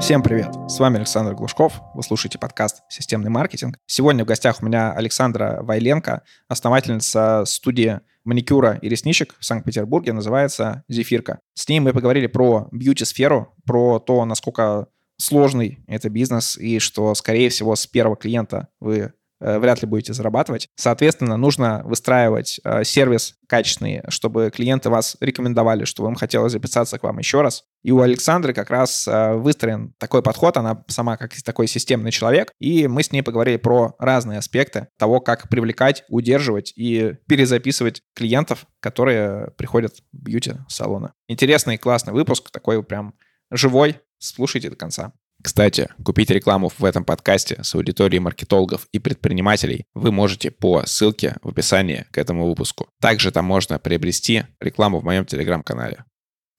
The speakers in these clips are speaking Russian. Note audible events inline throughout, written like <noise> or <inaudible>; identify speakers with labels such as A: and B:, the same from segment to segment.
A: Всем привет! С вами Александр Глушков. Вы слушаете подкаст «Системный маркетинг». Сегодня в гостях у меня Александра Вайленко, основательница студии маникюра и ресничек в Санкт-Петербурге, называется «Зефирка». С ней мы поговорили про бьюти-сферу, про то, насколько сложный это бизнес, и что, скорее всего, с первого клиента вы вряд ли будете зарабатывать. Соответственно, нужно выстраивать э, сервис качественный, чтобы клиенты вас рекомендовали, чтобы им хотелось записаться к вам еще раз. И у Александры как раз э, выстроен такой подход, она сама как такой системный человек, и мы с ней поговорили про разные аспекты того, как привлекать, удерживать и перезаписывать клиентов, которые приходят в бьюти-салоны. Интересный классный выпуск, такой прям живой. Слушайте до конца. Кстати, купить рекламу в этом подкасте с аудиторией маркетологов и предпринимателей вы можете по ссылке в описании к этому выпуску. Также там можно приобрести рекламу в моем телеграм-канале.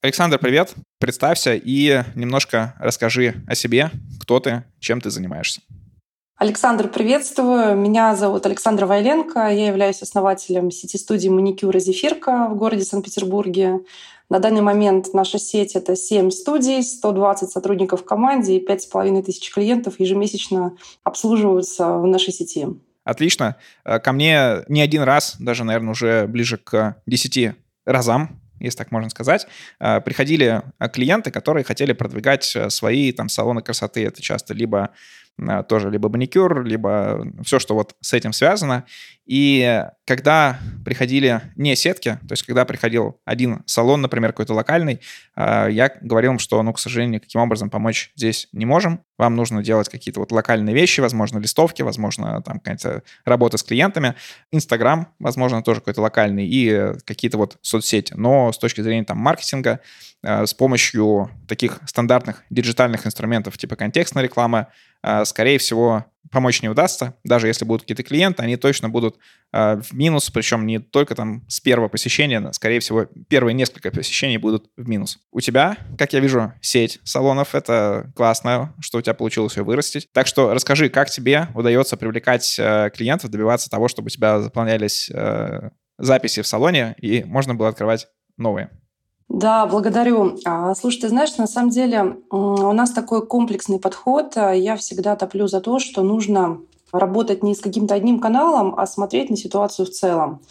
A: Александр, привет. Представься и немножко расскажи о себе, кто ты, чем ты занимаешься.
B: Александр, приветствую. Меня зовут Александра Вайленко. Я являюсь основателем сети студии маникюра «Зефирка» в городе Санкт-Петербурге. На данный момент наша сеть — это 7 студий, 120 сотрудников в команде и 5,5 тысяч клиентов ежемесячно обслуживаются в нашей сети.
A: Отлично. Э, ко мне не один раз, даже, наверное, уже ближе к 10 разам если так можно сказать, э, приходили клиенты, которые хотели продвигать э, свои там салоны красоты. Это часто либо тоже либо маникюр, либо все, что вот с этим связано. И когда приходили не сетки, то есть когда приходил один салон, например, какой-то локальный, а, я говорил им, что, ну, к сожалению, никаким образом помочь здесь не можем. Вам нужно делать какие-то вот локальные вещи, возможно, листовки, возможно, там какая-то работа с клиентами. Инстаграм, возможно, тоже какой-то локальный и какие-то вот соцсети. Но с точки зрения там маркетинга, а, с помощью таких стандартных диджитальных инструментов типа контекстной рекламы, а, скорее всего, помочь не удастся. Даже если будут какие-то клиенты, они точно будут э, в минус, причем не только там с первого посещения, но, скорее всего, первые несколько посещений будут в минус. У тебя, как я вижу, сеть салонов, это классно, что у тебя получилось ее вырастить. Так что расскажи, как тебе удается привлекать э, клиентов, добиваться того, чтобы у тебя заполнялись э, записи в салоне, и можно было открывать новые.
B: Да, благодарю. А, слушай, ты знаешь, на самом деле у нас такой комплексный подход. А, я всегда топлю за то, что нужно работать не с каким-то одним каналом, а смотреть на ситуацию в целом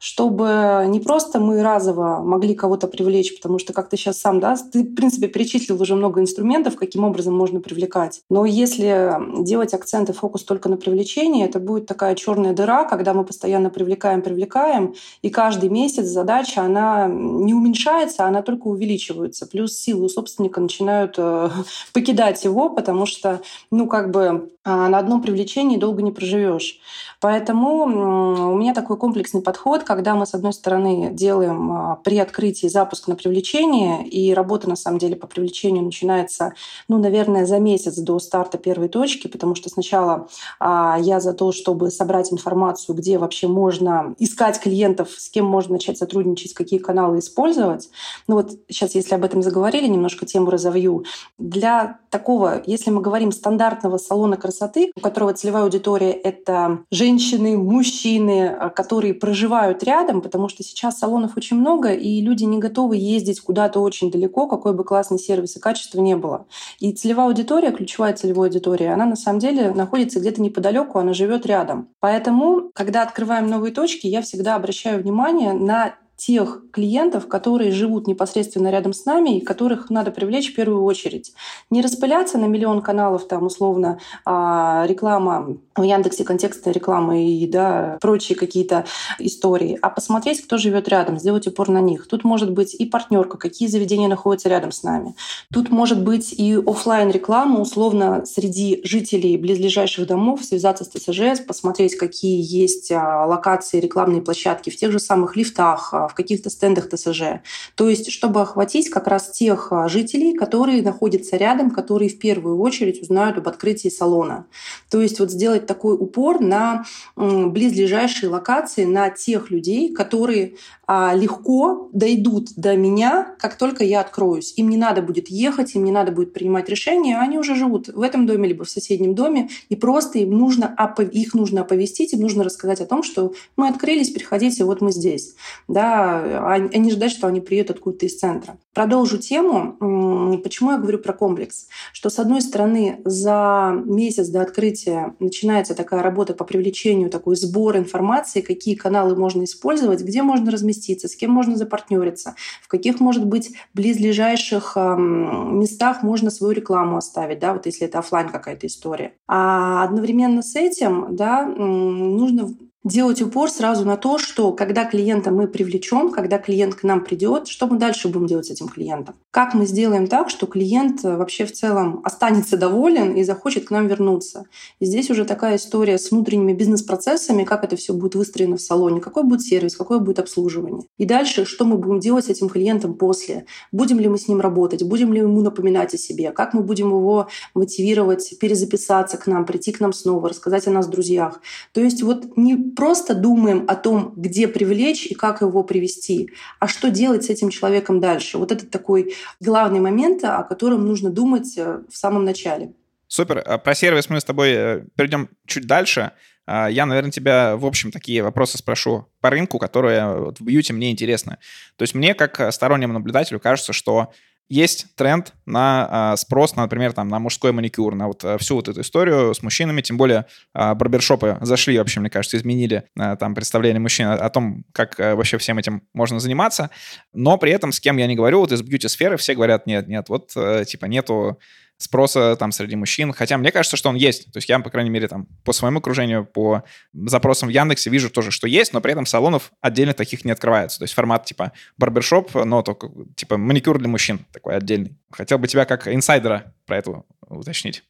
B: чтобы не просто мы разово могли кого-то привлечь, потому что, как ты сейчас сам, да, ты, в принципе, перечислил уже много инструментов, каким образом можно привлекать. Но если делать акцент и фокус только на привлечении, это будет такая черная дыра, когда мы постоянно привлекаем, привлекаем, и каждый месяц задача, она не уменьшается, она только увеличивается. Плюс силы у собственника начинают э, <laughs> покидать его, потому что, ну, как бы на одном привлечении долго не проживешь. Поэтому у меня такой комплексный подход, когда мы, с одной стороны, делаем а, при открытии запуск на привлечение, и работа, на самом деле, по привлечению начинается, ну, наверное, за месяц до старта первой точки, потому что сначала а, я за то, чтобы собрать информацию, где вообще можно искать клиентов, с кем можно начать сотрудничать, какие каналы использовать. Ну вот сейчас, если об этом заговорили, немножко тему разовью. Для такого, если мы говорим стандартного салона красоты, у которого целевая аудитория — это женщины, мужчины, а, которые проживают рядом, потому что сейчас салонов очень много, и люди не готовы ездить куда-то очень далеко, какой бы классный сервис и качество не было. И целевая аудитория, ключевая целевая аудитория, она на самом деле находится где-то неподалеку, она живет рядом. Поэтому, когда открываем новые точки, я всегда обращаю внимание на тех клиентов, которые живут непосредственно рядом с нами и которых надо привлечь в первую очередь. Не распыляться на миллион каналов, там, условно, а, реклама в Яндексе, контекстная реклама и да, прочие какие-то истории, а посмотреть, кто живет рядом, сделать упор на них. Тут может быть и партнерка, какие заведения находятся рядом с нами. Тут может быть и офлайн реклама, условно, среди жителей близлежащих домов связаться с ТСЖ, посмотреть, какие есть а, локации, рекламные площадки в тех же самых лифтах, а, в каких-то стендах ТСЖ. То есть, чтобы охватить как раз тех а, жителей, которые находятся рядом, которые в первую очередь узнают об открытии салона. То есть вот сделать такой упор на близлежащие локации, на тех людей, которые а, легко дойдут до меня, как только я откроюсь. Им не надо будет ехать, им не надо будет принимать решения, они уже живут в этом доме либо в соседнем доме, и просто им нужно, их нужно оповестить, им нужно рассказать о том, что мы открылись, приходите, вот мы здесь. Да, да, не ждать, что они приедут откуда-то из центра. Продолжу тему. Почему я говорю про комплекс? Что, с одной стороны, за месяц до открытия начинается такая работа по привлечению, такой сбор информации, какие каналы можно использовать, где можно разместиться, с кем можно запартнериться, в каких, может быть, близлежащих местах можно свою рекламу оставить, да, вот если это офлайн какая-то история. А одновременно с этим, да, нужно делать упор сразу на то, что когда клиента мы привлечем, когда клиент к нам придет, что мы дальше будем делать с этим клиентом? Как мы сделаем так, что клиент э, вообще в целом останется доволен и захочет к нам вернуться? И здесь уже такая история с внутренними бизнес-процессами, как это все будет выстроено в салоне, какой будет сервис, какое будет обслуживание. И дальше, что мы будем делать с этим клиентом после? Будем ли мы с ним работать? Будем ли ему напоминать о себе? Как мы будем его мотивировать перезаписаться к нам, прийти к нам снова, рассказать о нас друзьях? То есть вот не просто думаем о том, где привлечь и как его привести, а что делать с этим человеком дальше. Вот это такой главный момент, о котором нужно думать э, в самом начале.
A: Супер. А про сервис мы с тобой э, перейдем чуть дальше. А, я, наверное, тебя, в общем, такие вопросы спрошу по рынку, которые в бьюти мне интересны. То есть мне, как стороннему наблюдателю, кажется, что есть тренд на а, спрос, на, например, там, на мужской маникюр, на вот а, всю вот эту историю с мужчинами, тем более а, барбершопы зашли вообще, мне кажется, изменили а, там представление мужчин о, том, как а, вообще всем этим можно заниматься, но при этом с кем я не говорю, вот из бьюти-сферы все говорят, нет, нет, вот а, типа нету спроса там среди мужчин. Хотя мне кажется, что он есть. То есть я, по крайней мере, там по своему окружению, по запросам в Яндексе вижу тоже, что есть, но при этом салонов отдельно таких не открывается. То есть формат типа барбершоп, но только типа маникюр для мужчин такой отдельный. Хотел бы тебя как инсайдера про это уточнить.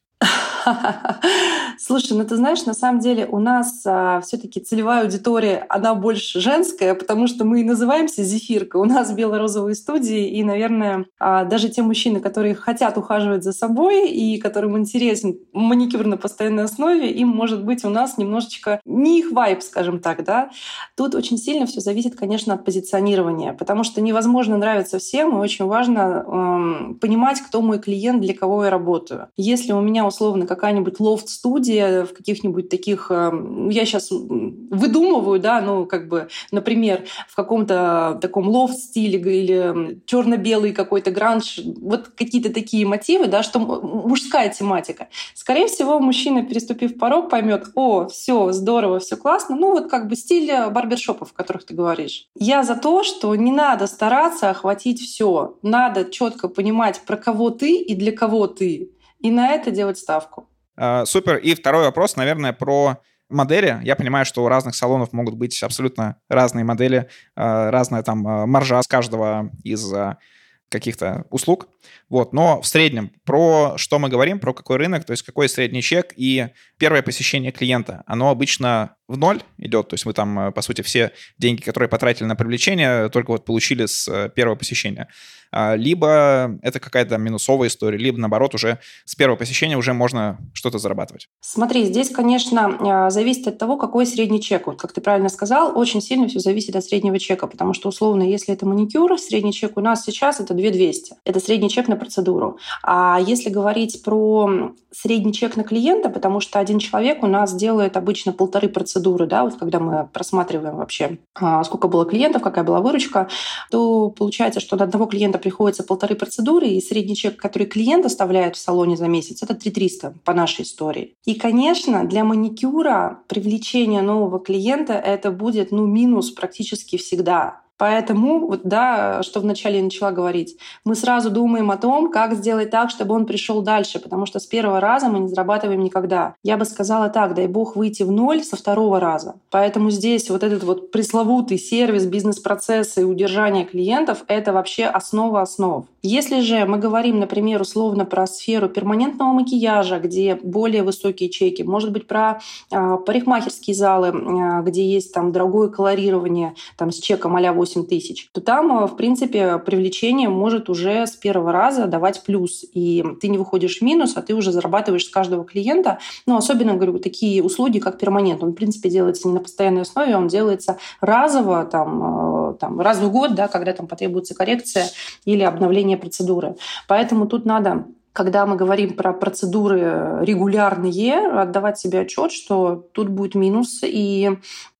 A: <laughs>
B: Слушай, ну ты знаешь, на самом деле у нас а, все-таки целевая аудитория, она больше женская, потому что мы и называемся «Зефирка». У нас бело-розовые студии, и, наверное, а, даже те мужчины, которые хотят ухаживать за собой и которым интересен маникюр на постоянной основе, им, может быть, у нас немножечко не их вайб, скажем так, да. Тут очень сильно все зависит, конечно, от позиционирования, потому что невозможно нравиться всем, и очень важно эм, понимать, кто мой клиент, для кого я работаю. Если у меня условно какая-нибудь лофт-студия, студия в каких-нибудь таких... Эм, я сейчас выдумываю, да, ну, как бы, например, в каком-то таком лофт-стиле или черно-белый какой-то гранж, вот какие-то такие мотивы, да, что мужская тематика. Скорее всего, мужчина, переступив порог, поймет, о, все здорово, все классно, ну, вот как бы стиль барбершопов, о которых ты говоришь. Я за то, что не надо стараться охватить все. Надо четко понимать, про кого ты и для кого ты. И на это делать ставку.
A: А, супер. И второй вопрос, наверное, про модели. Я понимаю, что у разных салонов могут быть абсолютно разные модели, а, разная там а, маржа с каждого из каких-то услуг. Вот. Но в среднем про что мы говорим, про какой рынок, то есть какой средний чек и первое посещение клиента. Оно обычно в ноль идет, то есть вы там, по сути, все деньги, которые потратили на привлечение, только вот получили с э, первого посещения. А, либо это какая-то минусовая история, либо, наоборот, уже с первого посещения уже можно что-то зарабатывать.
B: Смотри, здесь, конечно, а, зависит от того, какой средний чек. Вот, как ты правильно сказал, очень сильно все зависит от среднего чека, потому что, условно, если это маникюр, средний чек у нас сейчас это 2200. Это средний чек на процедуру. А если говорить про средний чек на клиента, потому что один человек у нас делает обычно полторы процедуры, да, вот когда мы просматриваем вообще, а, сколько было клиентов, какая была выручка, то получается, что на одного клиента приходится полторы процедуры, и средний чек, который клиент оставляет в салоне за месяц, это 3300 по нашей истории. И, конечно, для маникюра привлечение нового клиента это будет ну, минус практически всегда. Поэтому, вот, да, что вначале я начала говорить, мы сразу думаем о том, как сделать так, чтобы он пришел дальше, потому что с первого раза мы не зарабатываем никогда. Я бы сказала так, дай бог выйти в ноль со второго раза. Поэтому здесь вот этот вот пресловутый сервис, бизнес-процессы и удержание клиентов — это вообще основа основ. Если же мы говорим, например, условно про сферу перманентного макияжа, где более высокие чеки, может быть, про э, парикмахерские залы, э, где есть там дорогое колорирование там, с чеком а 8 8 тысяч, то там, э, в принципе, привлечение может уже с первого раза давать плюс. И ты не выходишь в минус, а ты уже зарабатываешь с каждого клиента. Ну, особенно, говорю, такие услуги, как перманент. Он, в принципе, делается не на постоянной основе, он делается разово, там, там, раз в год, да, когда там потребуется коррекция или обновление процедуры. Поэтому тут надо когда мы говорим про процедуры регулярные, отдавать себе отчет, что тут будет минус, и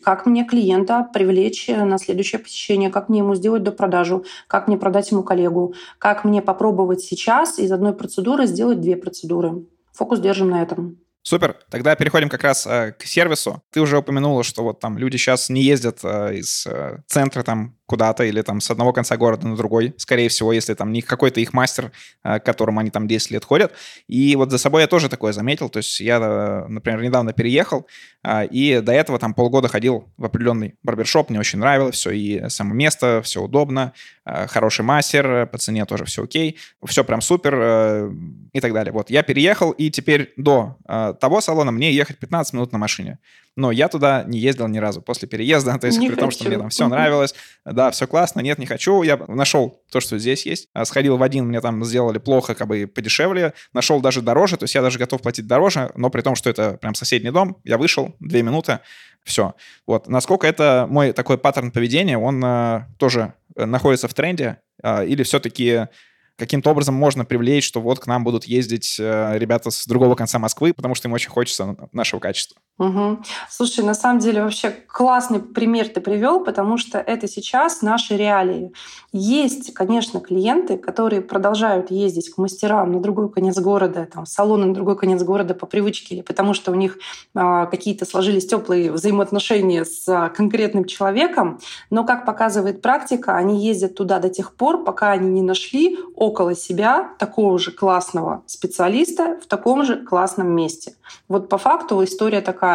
B: как мне клиента привлечь на следующее посещение, как мне ему сделать до продажу, как мне продать ему коллегу, как мне попробовать сейчас из одной процедуры сделать две процедуры. Фокус держим на этом.
A: Супер. Тогда переходим как раз э, к сервису. Ты уже упомянула, что вот там люди сейчас не ездят э, из э, центра там куда-то или там с одного конца города на другой, скорее всего, если там не какой-то их мастер, э, к которому они там 10 лет ходят. И вот за собой я тоже такое заметил. То есть я, э, например, недавно переехал, э, и до этого там полгода ходил в определенный барбершоп, мне очень нравилось все, и само место, все удобно, хороший мастер, по цене тоже все окей, все прям супер и так далее. Вот я переехал, и теперь до того салона мне ехать 15 минут на машине. Но я туда не ездил ни разу после переезда, <laughs> то есть не при хочу. том, что мне там все нравилось, да, все классно, нет, не хочу, я нашел то, что здесь есть, а, сходил в один, мне там сделали плохо, как бы подешевле, нашел даже дороже, то есть я даже готов платить дороже, но при том, что это прям соседний дом, я вышел, две минуты, все. Вот. Насколько это мой такой паттерн поведения, он э, тоже находится в тренде, э, или все-таки каким-то образом можно привлечь, что вот к нам будут ездить э, ребята с другого конца Москвы, потому что им очень хочется нашего качества.
B: Угу. Слушай, на самом деле вообще классный пример ты привел, потому что это сейчас наши реалии. Есть, конечно, клиенты, которые продолжают ездить к мастерам на другой конец города, там, в салоны на другой конец города по привычке или потому что у них э, какие-то сложились теплые взаимоотношения с э, конкретным человеком, но, как показывает практика, они ездят туда до тех пор, пока они не нашли около себя такого же классного специалиста в таком же классном месте. Вот по факту история такая.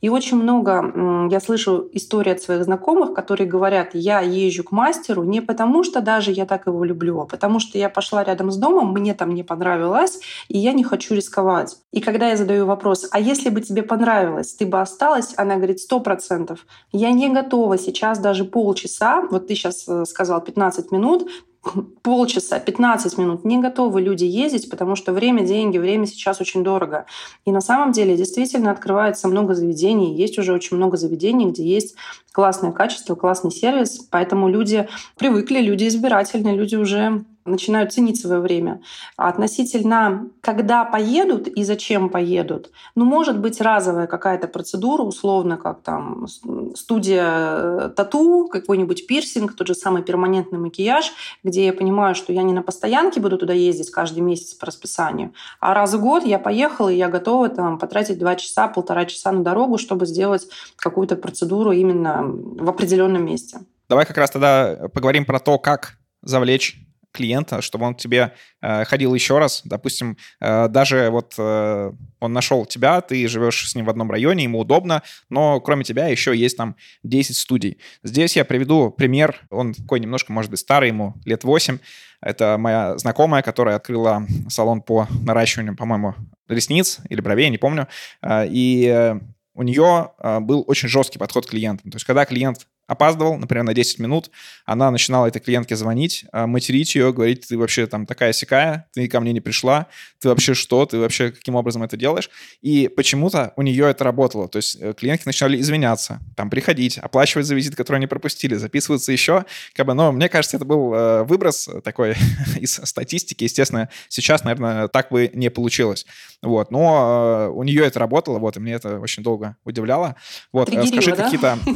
B: И очень много я слышу истории от своих знакомых, которые говорят, я езжу к мастеру не потому, что даже я так его люблю, а потому что я пошла рядом с домом, мне там не понравилось, и я не хочу рисковать. И когда я задаю вопрос, а если бы тебе понравилось, ты бы осталась? Она говорит, сто процентов. Я не готова сейчас даже полчаса, вот ты сейчас э, сказал 15 минут, <laughs> полчаса, 15 минут. Не готовы люди ездить, потому что время, деньги, время сейчас очень дорого. И на самом деле действительно открывается много заведений, есть уже очень много заведений, где есть классное качество, классный сервис, поэтому люди привыкли, люди избирательные, люди уже начинают ценить свое время. А относительно, когда поедут и зачем поедут, ну, может быть, разовая какая-то процедура, условно, как там студия э, тату, какой-нибудь пирсинг, тот же самый перманентный макияж, где я понимаю, что я не на постоянке буду туда ездить каждый месяц по расписанию, а раз в год я поехала, и я готова там потратить два часа, полтора часа на дорогу, чтобы сделать какую-то процедуру именно в определенном месте.
A: Давай как раз тогда поговорим про то, как завлечь клиента, чтобы он к тебе э, ходил еще раз. Допустим, э, даже вот э, он нашел тебя, ты живешь с ним в одном районе, ему удобно, но кроме тебя еще есть там 10 студий. Здесь я приведу пример, он такой немножко, может быть, старый, ему лет 8. Это моя знакомая, которая открыла салон по наращиванию, по-моему, ресниц или бровей, не помню. Э, и э, у нее э, был очень жесткий подход к клиентам. То есть, когда клиент опаздывал, например, на 10 минут, она начинала этой клиентке звонить, а, материть ее, говорить, ты вообще там такая сякая, ты ко мне не пришла, ты вообще что, ты вообще каким образом это делаешь? И почему-то у нее это работало. То есть э, клиентки начинали извиняться, там приходить, оплачивать за визит, который они пропустили, записываться еще. Как бы, но мне кажется, это был э, выброс такой <laughs> из статистики. Естественно, сейчас, наверное, так бы не получилось. Вот. Но э, у нее это работало, вот, и мне это очень долго удивляло. Вот, скажи
B: да?
A: какие-то... <laughs>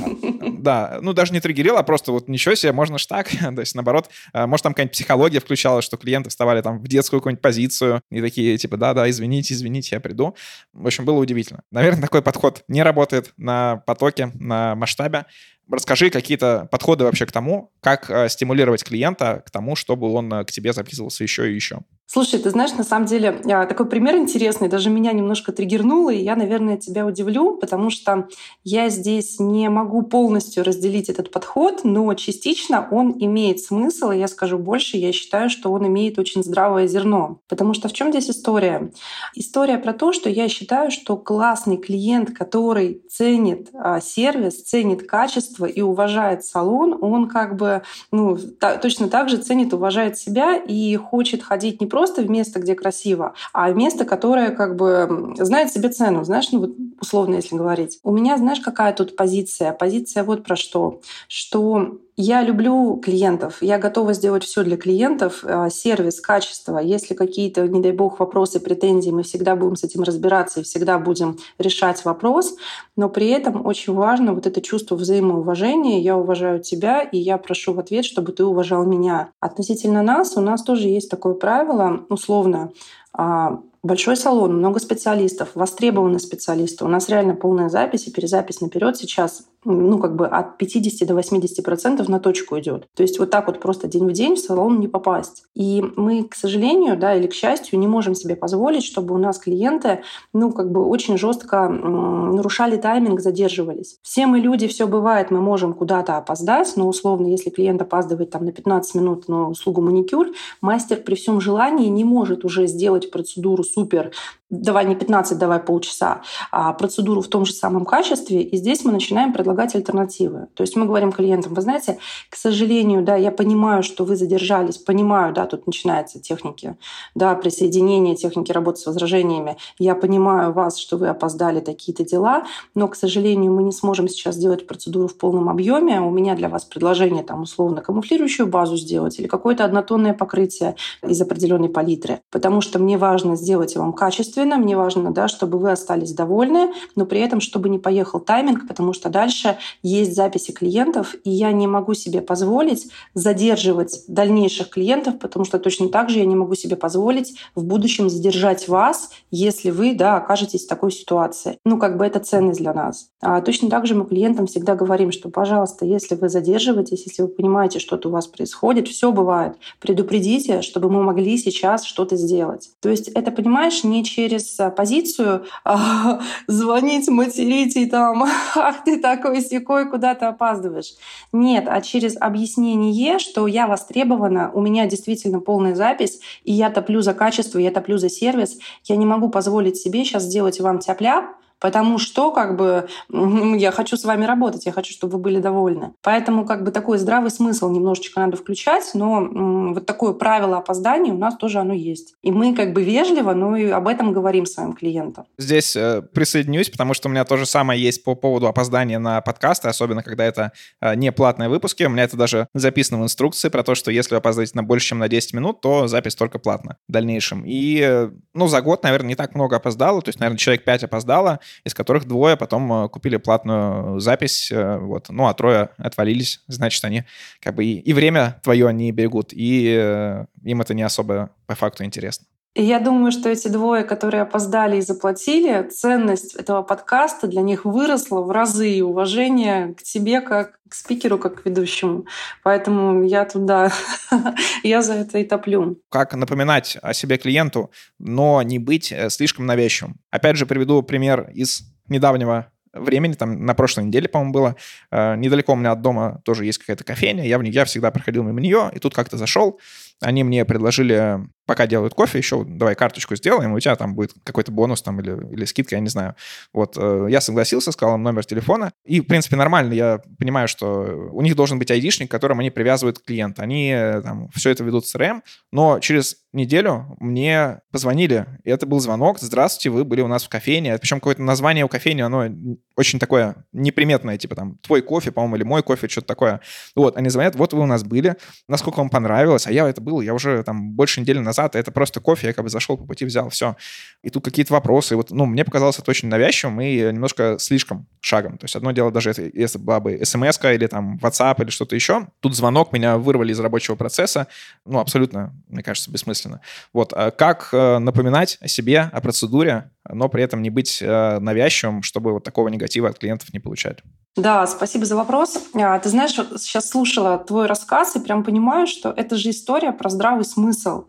A: Да, ну даже не триггерил, а просто вот ничего себе, можно ж так. <laughs> То есть наоборот, э, может там какая-нибудь психология включалась, что клиенты вставали там в детскую какую-нибудь позицию и такие типа, да-да, извините, извините, я приду. В общем, было удивительно. Наверное, такой подход не работает на потоке, на масштабе. Расскажи какие-то подходы вообще к тому, как э, стимулировать клиента к тому, чтобы он э, к тебе записывался еще и еще.
B: Слушай, ты знаешь, на самом деле а, такой пример интересный, даже меня немножко триггернуло, и я, наверное, тебя удивлю, потому что я здесь не могу полностью разделить этот подход, но частично он имеет смысл, и я скажу больше, я считаю, что он имеет очень здравое зерно. Потому что в чем здесь история? История про то, что я считаю, что классный клиент, который ценит а, сервис, ценит качество и уважает салон, он как бы ну, точно так же ценит, уважает себя и хочет ходить не просто в место, где красиво, а место, которое как бы знает себе цену. Знаешь, ну вот условно если говорить. У меня, знаешь, какая тут позиция? Позиция вот про что. Что я люблю клиентов, я готова сделать все для клиентов, э, сервис, качество. Если какие-то, не дай бог, вопросы, претензии, мы всегда будем с этим разбираться и всегда будем решать вопрос. Но при этом очень важно вот это чувство взаимоуважения. Я уважаю тебя, и я прошу в ответ, чтобы ты уважал меня. Относительно нас, у нас тоже есть такое правило, условно, а, большой салон, много специалистов, востребованные специалисты. У нас реально полная запись и перезапись наперед сейчас ну, как бы от 50 до 80 процентов на точку идет. То есть вот так вот просто день в день в салон не попасть. И мы, к сожалению, да, или к счастью, не можем себе позволить, чтобы у нас клиенты, ну, как бы очень жестко нарушали тайминг, задерживались. Все мы люди, все бывает, мы можем куда-то опоздать, но условно, если клиент опаздывает там на 15 минут на услугу маникюр, мастер при всем желании не может уже сделать процедуру супер давай не 15, давай полчаса, а процедуру в том же самом качестве. И здесь мы начинаем предлагать альтернативы. То есть мы говорим клиентам, вы знаете, к сожалению, да, я понимаю, что вы задержались, понимаю, да, тут начинаются техники, да, присоединение техники работы с возражениями. Я понимаю вас, что вы опоздали такие-то дела, но, к сожалению, мы не сможем сейчас сделать процедуру в полном объеме. У меня для вас предложение, там, условно, камуфлирующую базу сделать или какое-то однотонное покрытие из определенной палитры, потому что мне важно сделать вам качество качественно, мне важно, да, чтобы вы остались довольны, но при этом, чтобы не поехал тайминг, потому что дальше есть записи клиентов, и я не могу себе позволить задерживать дальнейших клиентов, потому что точно так же я не могу себе позволить в будущем задержать вас, если вы, да, окажетесь в такой ситуации. Ну, как бы это ценность для нас. А точно так же мы клиентам всегда говорим, что, пожалуйста, если вы задерживаетесь, если вы понимаете, что-то у вас происходит, все бывает, предупредите, чтобы мы могли сейчас что-то сделать. То есть это, понимаешь, не через через э, позицию <laughs> звонить, материть и там, <laughs> ах ты такой секой, куда ты опаздываешь. Нет, а через объяснение, что я востребована, у меня действительно полная запись, и я топлю за качество, я топлю за сервис, я не могу позволить себе сейчас сделать вам тяп-ляп, потому что как бы я хочу с вами работать, я хочу, чтобы вы были довольны. Поэтому как бы такой здравый смысл немножечко надо включать, но вот такое правило опоздания у нас тоже оно есть. И мы как бы вежливо, но и об этом говорим своим клиентам.
A: Здесь э, присоединюсь, потому что у меня то же самое есть по поводу опоздания на подкасты, особенно когда это э, не платные выпуски. У меня это даже записано в инструкции про то, что если вы опоздаете на больше, чем на 10 минут, то запись только платна в дальнейшем. И, э, ну, за год, наверное, не так много опоздало, то есть, наверное, человек 5 опоздало, из которых двое потом э, купили платную запись, э, вот, ну, а трое отвалились, значит, они как бы и, и время твое они берегут, и э, им это не особо по факту интересно.
B: Я думаю, что эти двое, которые опоздали и заплатили, ценность этого подкаста для них выросла в разы и уважение к тебе как к спикеру, как к ведущему. Поэтому я туда, <laughs> я за это и топлю.
A: Как напоминать о себе клиенту, но не быть э, слишком навязчивым. Опять же, приведу пример из недавнего времени, там на прошлой неделе, по-моему, было. Э, недалеко у меня от дома тоже есть какая-то кофейня, я, в, я всегда проходил мимо нее, и тут как-то зашел, они мне предложили пока делают кофе, еще давай карточку сделаем, у тебя там будет какой-то бонус там или, или скидка, я не знаю. Вот э, я согласился, сказал им номер телефона, и, в принципе, нормально, я понимаю, что у них должен быть айдишник, к которому они привязывают клиента. Они э, там все это ведут в CRM, но через неделю мне позвонили, и это был звонок, здравствуйте, вы были у нас в кофейне, причем какое-то название у кофейни, оно очень такое неприметное, типа там твой кофе, по-моему, или мой кофе, что-то такое. Вот, они звонят, вот вы у нас были, насколько вам понравилось, а я это был, я уже там больше недели назад назад, это просто кофе, я как бы зашел по пути, взял, все. И тут какие-то вопросы. Вот, ну, мне показалось это очень навязчивым и немножко слишком шагом. То есть одно дело даже, если была бы смс или там WhatsApp или что-то еще, тут звонок, меня вырвали из рабочего процесса, ну, абсолютно, мне кажется, бессмысленно. Вот, а как э, напоминать о себе, о процедуре, но при этом не быть э, навязчивым, чтобы вот такого негатива от клиентов не получать?
B: Да, спасибо за вопрос. А, ты знаешь, сейчас слушала твой рассказ и прям понимаю, что это же история про здравый смысл.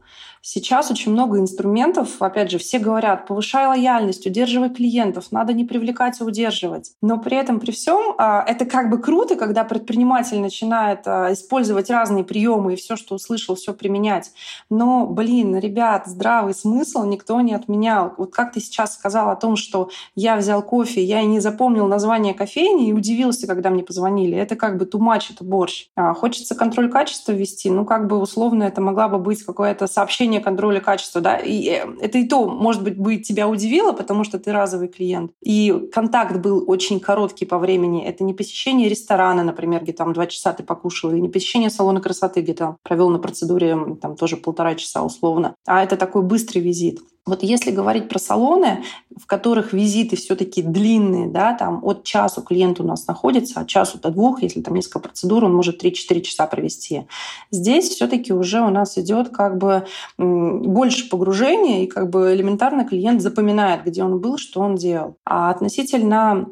B: Сейчас очень много инструментов, опять же, все говорят, повышай лояльность, удерживай клиентов, надо не привлекать, а удерживать. Но при этом, при всем, а, это как бы круто, когда предприниматель начинает а, использовать разные приемы и все, что услышал, все применять. Но, блин, ребят, здравый смысл никто не отменял. Вот как ты сейчас сказал о том, что я взял кофе, я и не запомнил название кофейни и удивился, когда мне позвонили. Это как бы тумач, это борщ. А, хочется контроль качества ввести, ну как бы условно это могла бы быть какое-то сообщение контроля качества, да, и э, это и то, может быть, бы тебя удивило, потому что ты разовый клиент. И контакт был очень короткий по времени. Это не посещение ресторана, например, где там два часа ты покушал, или не посещение салона красоты, где там провел на процедуре там тоже полтора часа условно, а это такой быстрый визит. Вот если говорить про салоны, в которых визиты все-таки длинные, да, там от часу клиент у нас находится, от часу до двух, если там несколько процедур, он может 3-4 часа провести. Здесь все-таки уже у нас идет как бы больше погружения, и как бы элементарно клиент запоминает, где он был, что он делал. А относительно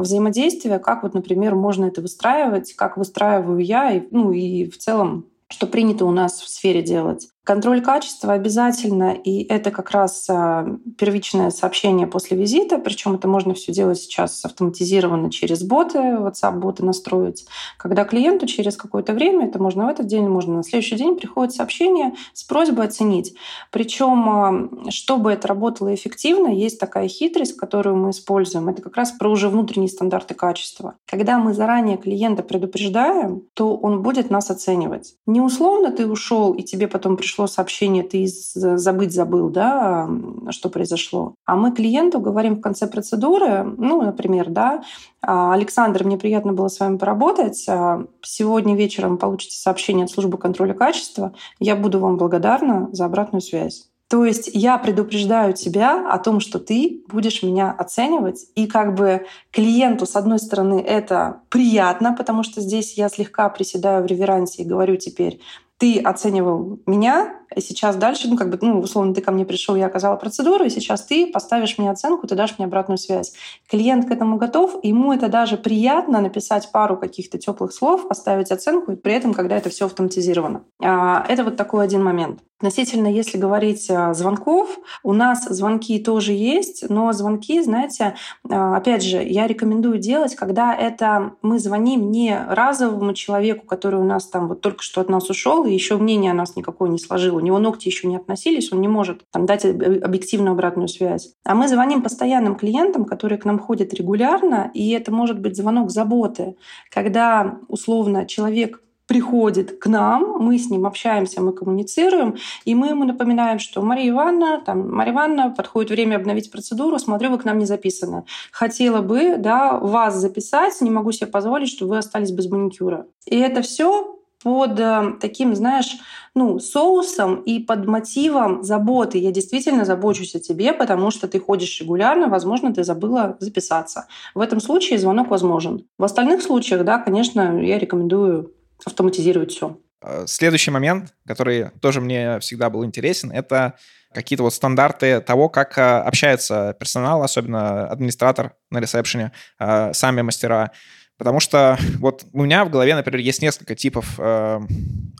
B: взаимодействия, как вот, например, можно это выстраивать, как выстраиваю я, и, ну и в целом что принято у нас в сфере делать. Контроль качества обязательно, и это как раз а, первичное сообщение после визита, причем это можно все делать сейчас автоматизированно через боты, WhatsApp-боты настроить. Когда клиенту через какое-то время, это можно в этот день, можно на следующий день, приходит сообщение с просьбой оценить. Причем, а, чтобы это работало эффективно, есть такая хитрость, которую мы используем. Это как раз про уже внутренние стандарты качества. Когда мы заранее клиента предупреждаем, то он будет нас оценивать. Не условно ты ушел, и тебе потом пришло пришло сообщение, ты забыть забыл, да, что произошло. А мы клиенту говорим в конце процедуры, ну, например, да, «А, Александр, мне приятно было с вами поработать. А, сегодня вечером получите сообщение от службы контроля качества. Я буду вам благодарна за обратную связь. То есть я предупреждаю тебя о том, что ты будешь меня оценивать. И как бы клиенту, с одной стороны, это приятно, потому что здесь я слегка приседаю в реверансе и говорю теперь, ты оценивал меня, сейчас дальше, ну, как бы, ну, условно, ты ко мне пришел, я оказала процедуру, и сейчас ты поставишь мне оценку, ты дашь мне обратную связь. Клиент к этому готов, ему это даже приятно написать пару каких-то теплых слов, поставить оценку, и при этом, когда это все автоматизировано. А, это вот такой один момент. Относительно, если говорить а, звонков, у нас звонки тоже есть, но звонки, знаете, а, опять же, я рекомендую делать, когда это мы звоним не разовому человеку, который у нас там вот только что от нас ушел, и еще мнение о нас никакое не сложило, у него ногти еще не относились, он не может там, дать объективную обратную связь. А мы звоним постоянным клиентам, которые к нам ходят регулярно, и это может быть звонок заботы, когда условно человек приходит к нам, мы с ним общаемся, мы коммуницируем, и мы ему напоминаем, что Мария Ивановна, там, Мария Ивановна, подходит время обновить процедуру, смотрю, вы к нам не записаны. Хотела бы да, вас записать, не могу себе позволить, что вы остались без маникюра. И это все под э, таким, знаешь, ну, соусом и под мотивом заботы. Я действительно забочусь о тебе, потому что ты ходишь регулярно, возможно, ты забыла записаться. В этом случае звонок возможен. В остальных случаях, да, конечно, я рекомендую автоматизировать все.
A: Э, следующий момент, который тоже мне всегда был интересен, это какие-то вот стандарты того, как э, общается персонал, особенно администратор на ресепшене, сами мастера. Потому что вот у меня в голове, например, есть несколько типов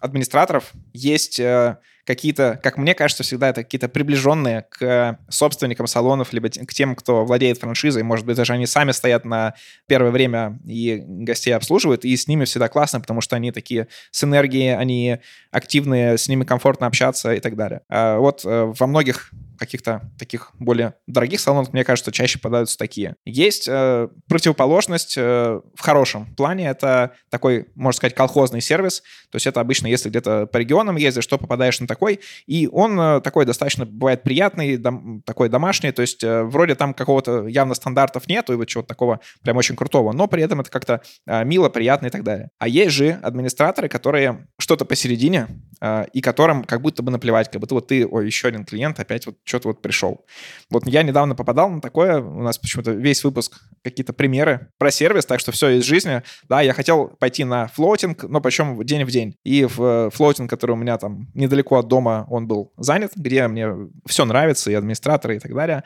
A: администраторов. Есть какие-то, как мне кажется, всегда это какие-то приближенные к собственникам салонов, либо к тем, кто владеет франшизой. Может быть, даже они сами стоят на первое время и гостей обслуживают, и с ними всегда классно, потому что они такие с энергией, они активные, с ними комфортно общаться и так далее. А вот э, во многих каких-то таких более дорогих салонах, мне кажется, чаще попадаются такие. Есть э, противоположность э, в хорошем плане. Это такой, можно сказать, колхозный сервис. То есть это обычно, если где-то по регионам ездишь, то попадаешь на такой. И он э, такой достаточно бывает приятный, дом, такой домашний. То есть э, вроде там какого-то явно стандартов нету, и вот чего-то такого прям очень крутого. Но при этом это как-то э, мило, приятно и так далее. А есть же администраторы, которые что-то посередине, э, и которым как будто бы наплевать, как будто вот ты, ой, еще один клиент, опять вот что-то вот пришел. Вот я недавно попадал на такое, у нас почему-то весь выпуск какие-то примеры про сервис, так что все из жизни. Да, я хотел пойти на флотинг, но причем день в день. И в э, флотинг, который у меня там недалеко от дома, он был занят, где мне все нравится, и администраторы, и так далее.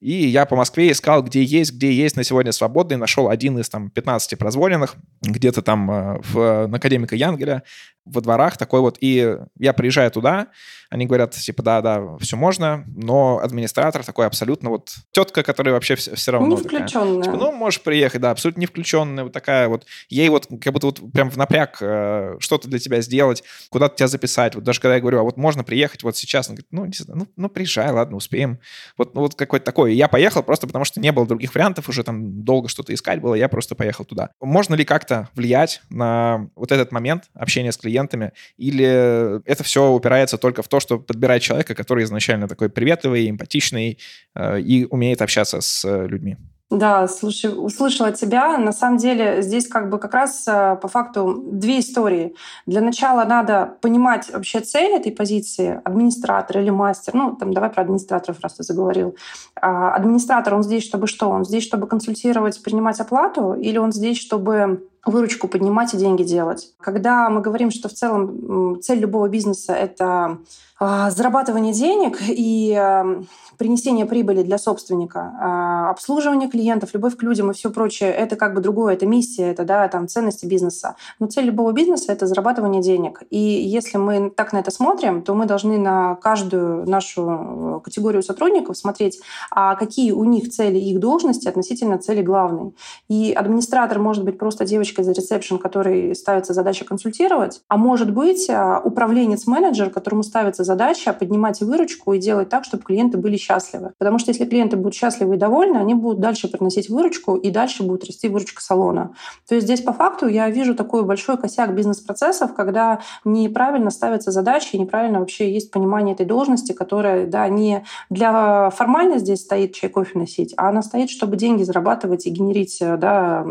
A: И я по Москве искал, где есть, где есть на сегодня свободный. Нашел один из там 15 прозволенных, где-то там э, в, на Академика Янгеля во дворах такой вот. И я приезжаю туда, они говорят, типа, да, да, все можно, но администратор такой абсолютно вот тетка, которая вообще все, все равно...
B: Не включенная.
A: Такая, типа, ну, можешь приехать, да, абсолютно не включенная, вот такая вот. Ей вот как будто вот прям в напряг э, что-то для тебя сделать, куда-то тебя записать. Вот даже когда я говорю, а вот можно приехать вот сейчас, она говорит, ну, не знаю, ну, ну приезжай, ладно, успеем. Вот, ну, вот какой-то такой и я поехал просто потому, что не было других вариантов, уже там долго что-то искать было, я просто поехал туда. Можно ли как-то влиять на вот этот момент общения с клиентами, или это все упирается только в то, что подбирать человека, который изначально такой приветливый, эмпатичный э, и умеет общаться с людьми?
B: Да, слушай, услышала тебя. На самом деле здесь как бы как раз э, по факту две истории. Для начала надо понимать вообще цель этой позиции, администратор или мастер. Ну, там давай про администраторов, раз ты заговорил. А администратор, он здесь чтобы что? Он здесь чтобы консультировать, принимать оплату, или он здесь чтобы выручку поднимать и деньги делать. Когда мы говорим, что в целом цель любого бизнеса — это зарабатывание денег и а, принесение прибыли для собственника, а, обслуживание клиентов, любовь к людям и все прочее, это как бы другое, это миссия, это да, там ценности бизнеса. Но цель любого бизнеса — это зарабатывание денег. И если мы так на это смотрим, то мы должны на каждую нашу категорию сотрудников смотреть, а какие у них цели их должности относительно цели главной. И администратор может быть просто девочкой за ресепшн, которой ставится задача консультировать, а может быть управленец-менеджер, которому ставится задача поднимать выручку и делать так, чтобы клиенты были счастливы. Потому что если клиенты будут счастливы и довольны, они будут дальше приносить выручку, и дальше будет расти выручка салона. То есть здесь по факту я вижу такой большой косяк бизнес-процессов, когда неправильно ставятся задачи, неправильно вообще есть понимание этой должности, которая да, не для формально здесь стоит чай кофе носить, а она стоит, чтобы деньги зарабатывать и генерить да,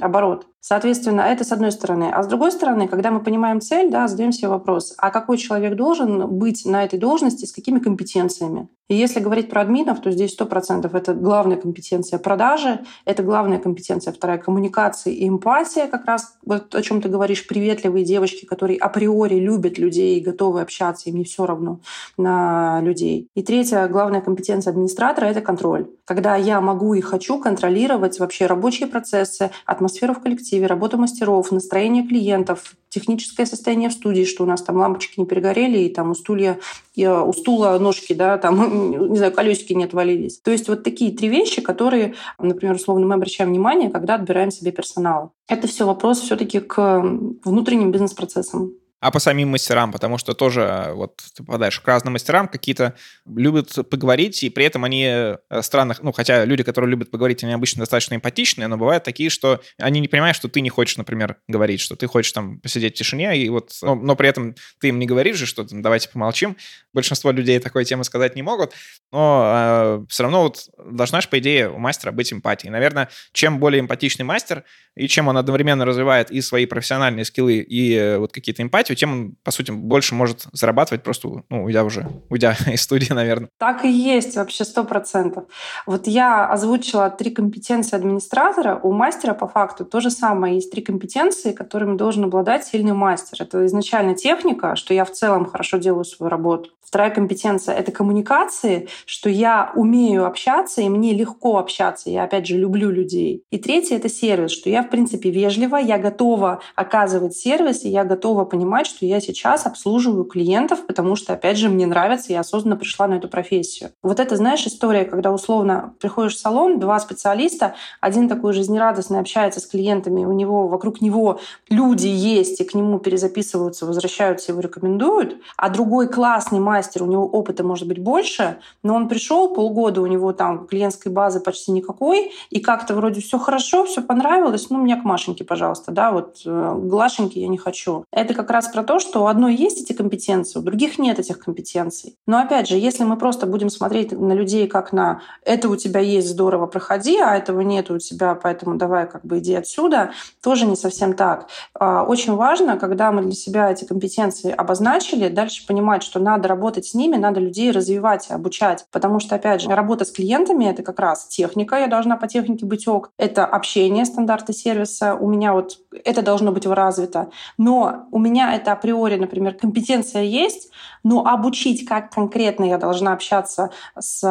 B: оборот. Соответственно, это с одной стороны. А с другой стороны, когда мы понимаем цель, да, задаем себе вопрос, а какой человек должен быть на этой должности, с какими компетенциями? И если говорить про админов, то здесь 100% это главная компетенция продажи, это главная компетенция, вторая коммуникация и эмпатия, как раз вот о чем ты говоришь, приветливые девочки, которые априори любят людей и готовы общаться, им не все равно на людей. И третья главная компетенция администратора — это контроль. Когда я могу и хочу контролировать вообще рабочие процессы, атмосферу в коллективе, работу мастеров, настроение клиентов, техническое состояние в студии, что у нас там лампочки не перегорели, и там у стулья, и у стула ножки, да, там, <laughs> не знаю, колесики не отвалились. То есть вот такие три вещи, которые, например, условно мы обращаем внимание, когда отбираем себе персонал. Это все вопрос все-таки к внутренним бизнес-процессам
A: а по самим мастерам, потому что тоже э, вот ты попадаешь к разным мастерам, какие-то любят поговорить, и при этом они э, странных, ну, хотя люди, которые любят поговорить, они обычно достаточно эмпатичные, но бывают такие, что они не понимают, что ты не хочешь, например, говорить, что ты хочешь там посидеть в тишине, и вот, но, но при этом ты им не говоришь же, что давайте помолчим. Большинство людей такой темы сказать не могут, но э, все равно вот должна же, по идее, у мастера быть эмпатией. Наверное, чем более эмпатичный мастер, и чем он одновременно развивает и свои профессиональные скиллы, и э, вот какие-то эмпатии, тем он, по сути, больше может зарабатывать просто, ну, уйдя уже, уйдя <laughs> из студии, наверное.
B: Так и есть, вообще сто процентов. Вот я озвучила три компетенции администратора, у мастера по факту то же самое. Есть три компетенции, которыми должен обладать сильный мастер. Это изначально техника, что я в целом хорошо делаю свою работу. Вторая компетенция — это коммуникации, что я умею общаться, и мне легко общаться. Я, опять же, люблю людей. И третье — это сервис, что я, в принципе, вежлива, я готова оказывать сервис, и я готова понимать, что я сейчас обслуживаю клиентов, потому что, опять же, мне нравится, я осознанно пришла на эту профессию. Вот это, знаешь, история, когда условно приходишь в салон, два специалиста, один такой жизнерадостный общается с клиентами, у него вокруг него люди есть, и к нему перезаписываются, возвращаются, его рекомендуют, а другой классный мастер, у него опыта может быть больше, но он пришел полгода, у него там клиентской базы почти никакой, и как-то вроде все хорошо, все понравилось, ну, меня к Машеньке, пожалуйста, да, вот э, Глашеньки я не хочу. Это как раз про то, что у одной есть эти компетенции, у других нет этих компетенций. Но опять же, если мы просто будем смотреть на людей как на «это у тебя есть, здорово, проходи», а этого нет у тебя, поэтому давай как бы иди отсюда, тоже не совсем так. А, очень важно, когда мы для себя эти компетенции обозначили, дальше понимать, что надо работать с ними, надо людей развивать, обучать. Потому что, опять же, работа с клиентами — это как раз техника, я должна по технике быть ок, это общение, стандарты сервиса, у меня вот это должно быть развито. Но у меня это априори, например, компетенция есть, но обучить, как конкретно я должна общаться с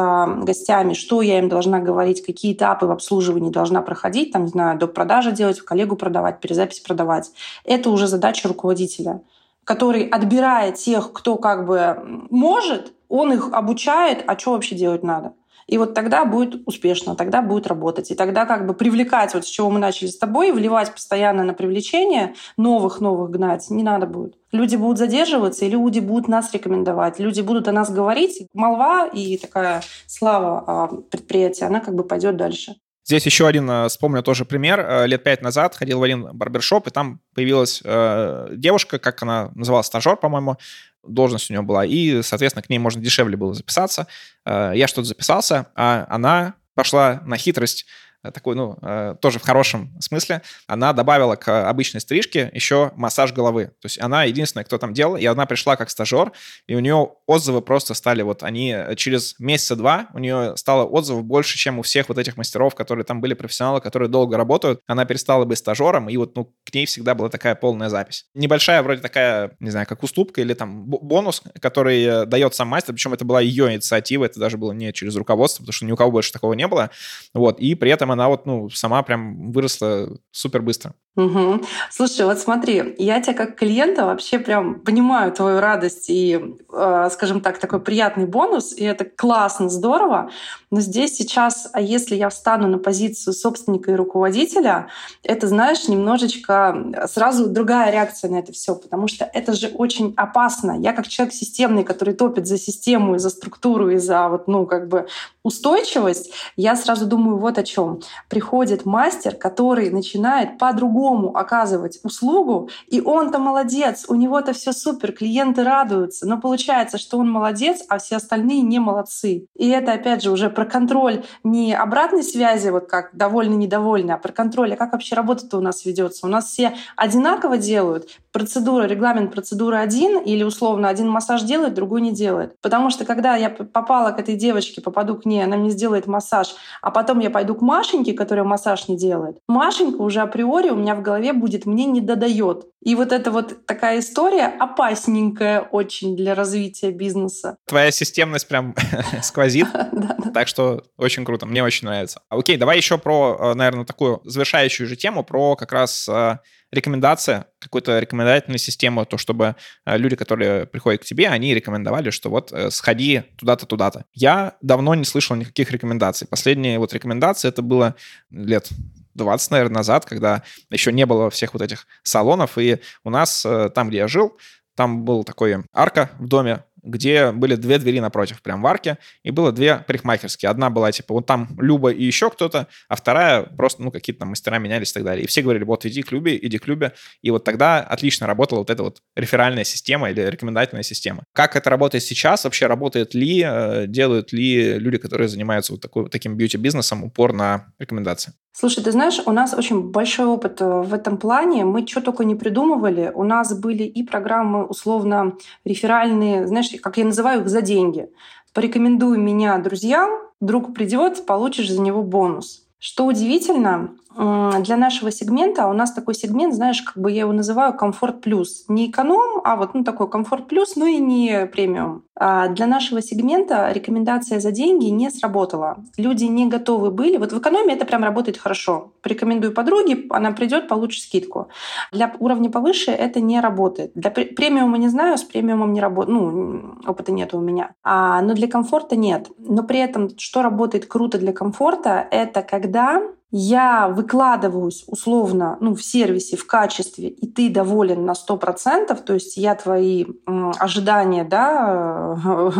B: гостями, что я им должна говорить, какие этапы в обслуживании должна проходить, там, не знаю, до продажи делать, коллегу продавать, перезапись продавать, это уже задача руководителя. Который отбирает тех, кто как бы может, он их обучает, а что вообще делать надо. И вот тогда будет успешно, тогда будет работать. И тогда как бы привлекать, вот с чего мы начали с тобой, вливать постоянно на привлечение, новых-новых гнать не надо будет. Люди будут задерживаться, и люди будут нас рекомендовать, люди будут о нас говорить. Молва и такая слава предприятия, она как бы пойдет дальше.
A: Здесь еще один, э, вспомню тоже пример. Э, лет пять назад ходил в один барбершоп, и там появилась э, девушка, как она называлась, стажер, по-моему, должность у нее была, и, соответственно, к ней можно дешевле было записаться. Э, я что-то записался, а она пошла на хитрость Э, такой, ну, э, тоже в хорошем смысле, она добавила к обычной стрижке еще массаж головы. То есть она единственная, кто там делал, и она пришла как стажер, и у нее отзывы просто стали вот, они э, через месяца два, у нее стало отзывов больше, чем у всех вот этих мастеров, которые там были профессионалы, которые долго работают. Она перестала быть стажером, и вот, ну, к ней всегда была такая полная запись. Небольшая вроде такая, не знаю, как уступка или там бонус, который дает сам мастер, причем это была ее инициатива, это даже было не через руководство, потому что ни у кого больше такого не было. Вот, и при этом она вот, ну, сама прям выросла супер быстро.
B: Угу. Слушай, вот смотри, я тебя как клиента вообще прям понимаю твою радость и, э, скажем так, такой приятный бонус, и это классно, здорово. Но здесь сейчас, а если я встану на позицию собственника и руководителя, это, знаешь, немножечко сразу другая реакция на это все, потому что это же очень опасно. Я как человек системный, который топит за систему и за структуру и за вот, ну, как бы устойчивость, я сразу думаю вот о чем. Приходит мастер, который начинает по-другому другому оказывать услугу, и он-то молодец, у него-то все супер, клиенты радуются, но получается, что он молодец, а все остальные не молодцы. И это, опять же, уже про контроль не обратной связи, вот как довольны-недовольны, а про контроль, а как вообще работа-то у нас ведется. У нас все одинаково делают, процедура, регламент процедуры один, или условно один массаж делает, другой не делает. Потому что когда я попала к этой девочке, попаду к ней, она мне сделает массаж, а потом я пойду к Машеньке, которая массаж не делает, Машенька уже априори у меня в голове будет «мне не додает». И вот это вот такая история опасненькая очень для развития бизнеса.
A: Твоя системность прям <laughs> сквозит, <laughs> так что очень круто, мне очень нравится. Окей, давай еще про, э, наверное, такую завершающую же тему, про как раз э, рекомендация, какую-то рекомендательную систему, то, чтобы э, люди, которые приходят к тебе, они рекомендовали, что вот сходи туда-то, туда-то. Я давно не слышал никаких рекомендаций. Последние вот рекомендации, это было лет 20, наверное, назад, когда еще не было всех вот этих салонов, и у нас э, там, где я жил, там был такой арка в доме, где были две двери напротив, прям в арке, и было две парикмахерские. Одна была, типа, вот там Люба и еще кто-то, а вторая просто, ну, какие-то там мастера менялись и так далее. И все говорили, вот иди к Любе, иди к Любе. И вот тогда отлично работала вот эта вот реферальная система или рекомендательная система. Как это работает сейчас? Вообще работает ли, э, делают ли люди, которые занимаются вот такой, таким бьюти-бизнесом, упор на рекомендации?
B: Слушай, ты знаешь, у нас очень большой опыт э, в этом плане. Мы что только не придумывали. У нас были и программы условно реферальные, знаешь, как я называю их, за деньги. Порекомендуй меня друзьям, друг придет, получишь за него бонус. Что удивительно, для нашего сегмента, у нас такой сегмент, знаешь, как бы я его называю комфорт плюс. Не эконом, а вот ну, такой комфорт плюс, но и не премиум. А для нашего сегмента рекомендация за деньги не сработала. Люди не готовы были. Вот в экономии это прям работает хорошо. Порекомендую подруге, она придет, получит скидку. Для уровня повыше это не работает. Для премиума не знаю, с премиумом не работает. Ну, опыта нет у меня. А, но для комфорта нет. Но при этом, что работает круто для комфорта, это когда я выкладываюсь условно ну, в сервисе, в качестве, и ты доволен на 100%, то есть я твои ожидания, да,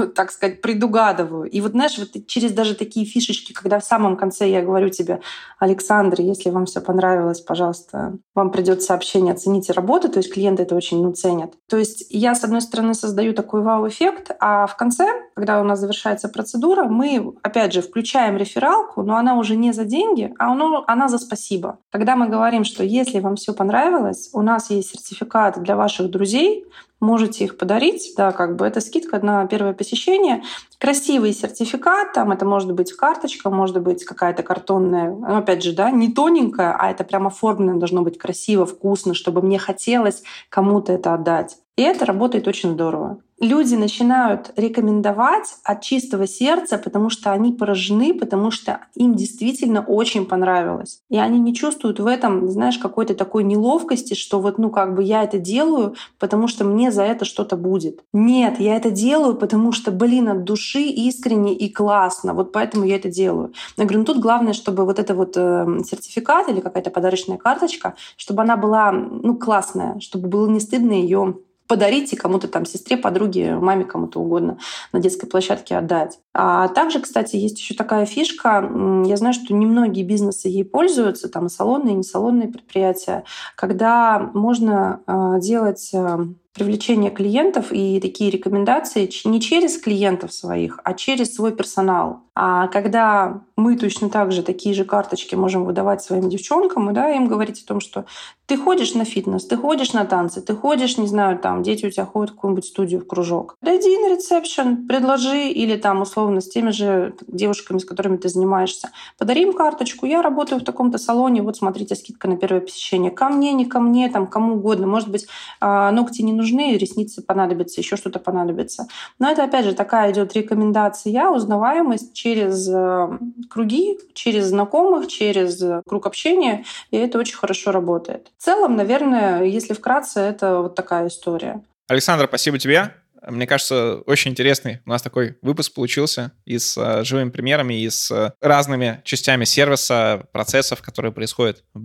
B: <laughs> так сказать, предугадываю. И вот, знаешь, вот через даже такие фишечки, когда в самом конце я говорю тебе, Александр, если вам все понравилось, пожалуйста, вам придет сообщение, оцените работу, то есть клиенты это очень ну, ценят. То есть я, с одной стороны, создаю такой вау-эффект, а в конце, когда у нас завершается процедура, мы, опять же, включаем рефералку, но она уже не за деньги, а она за спасибо. Когда мы говорим, что если вам все понравилось, у нас есть сертификат для ваших друзей, можете их подарить, да, как бы это скидка на первое посещение. Красивый сертификат, там это может быть карточка, может быть какая-то картонная, ну, опять же, да, не тоненькая, а это прямо оформлено, должно быть красиво, вкусно, чтобы мне хотелось кому-то это отдать. И это работает очень здорово. Люди начинают рекомендовать от чистого сердца, потому что они поражены, потому что им действительно очень понравилось. И они не чувствуют в этом, знаешь, какой-то такой неловкости, что вот, ну, как бы я это делаю, потому что мне за это что-то будет. Нет, я это делаю, потому что, блин, от души искренне и классно. Вот поэтому я это делаю. Я говорю, ну тут главное, чтобы вот это вот э, сертификат или какая-то подарочная карточка, чтобы она была, ну, классная, чтобы было не стыдно ее подарите кому-то там, сестре, подруге, маме, кому-то угодно на детской площадке отдать. А также, кстати, есть еще такая фишка. Я знаю, что немногие бизнесы ей пользуются, там и салонные, и несалонные предприятия, когда можно э, делать э, привлечение клиентов и такие рекомендации не через клиентов своих, а через свой персонал. А когда мы точно так же такие же карточки можем выдавать своим девчонкам, и да, им говорить о том, что ты ходишь на фитнес, ты ходишь на танцы, ты ходишь, не знаю, там, дети у тебя ходят в какую-нибудь студию, в кружок. Дойди на ресепшн, предложи, или там, условно, с теми же девушками, с которыми ты занимаешься, подари им карточку, я работаю в таком-то салоне, вот смотрите, скидка на первое посещение. Ко мне, не ко мне, там, кому угодно. Может быть, а, ногти не нужны, ресницы понадобятся, еще что-то понадобится. Но это, опять же, такая идет рекомендация, узнаваемость через э, круги, через знакомых, через круг общения, и это очень хорошо работает. В целом, наверное, если вкратце, это вот такая история.
A: Александра, спасибо тебе. Мне кажется, очень интересный у нас такой выпуск получился и с uh, живыми примерами, и с uh, разными частями сервиса, процессов, которые происходят в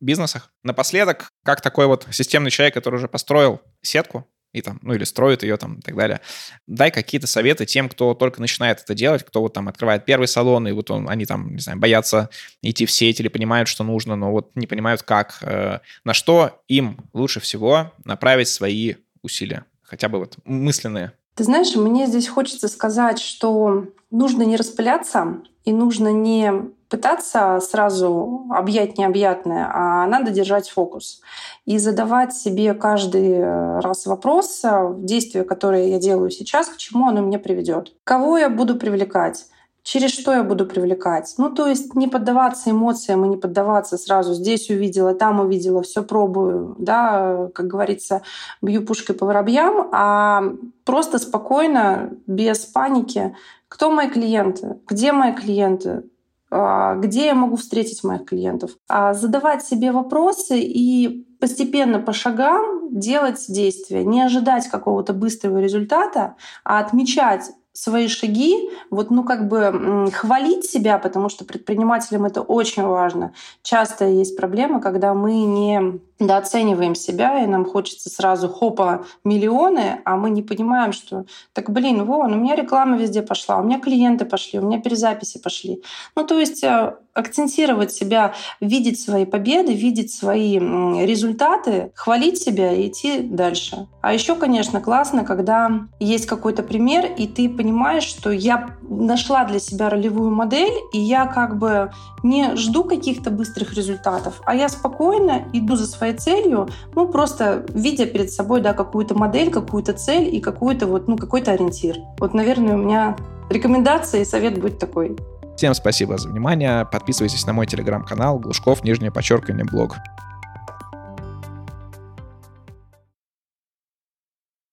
A: бьюти-бизнесах. Напоследок, как такой вот системный человек, который уже построил сетку, и там, ну или строит ее там и так далее. Дай какие-то советы тем, кто только начинает это делать, кто вот там открывает первый салон, и вот он, они там, не знаю, боятся идти в сеть или понимают, что нужно, но вот не понимают как. Э, на что им лучше всего направить свои усилия? Хотя бы вот мысленные.
B: Ты знаешь, мне здесь хочется сказать, что нужно не распыляться и нужно не пытаться сразу объять необъятное, а надо держать фокус и задавать себе каждый раз вопрос, действие, которое я делаю сейчас, к чему оно меня приведет. Кого я буду привлекать? через что я буду привлекать. Ну, то есть не поддаваться эмоциям и не поддаваться сразу. Здесь увидела, там увидела, все пробую, да, как говорится, бью пушкой по воробьям, а просто спокойно, без паники, кто мои клиенты, где мои клиенты, а, где я могу встретить моих клиентов. А задавать себе вопросы и постепенно по шагам делать действия, не ожидать какого-то быстрого результата, а отмечать свои шаги, вот, ну, как бы хвалить себя, потому что предпринимателям это очень важно. Часто есть проблема, когда мы не недооцениваем себя, и нам хочется сразу хопа миллионы, а мы не понимаем, что так, блин, вон, у меня реклама везде пошла, у меня клиенты пошли, у меня перезаписи пошли. Ну, то есть э, акцентировать себя, видеть свои победы, видеть свои результаты, хвалить себя и идти дальше. А еще, конечно, классно, когда есть какой-то пример, и ты понимаешь, что я нашла для себя ролевую модель, и я как бы не жду каких-то быстрых результатов, а я спокойно иду за своей целью, ну, просто видя перед собой, да, какую-то модель, какую-то цель и какую-то вот, ну, какой-то ориентир. Вот, наверное, у меня рекомендация и совет будет такой.
A: Всем спасибо за внимание. Подписывайтесь на мой телеграм-канал Глушков, нижнее подчеркивание, блог.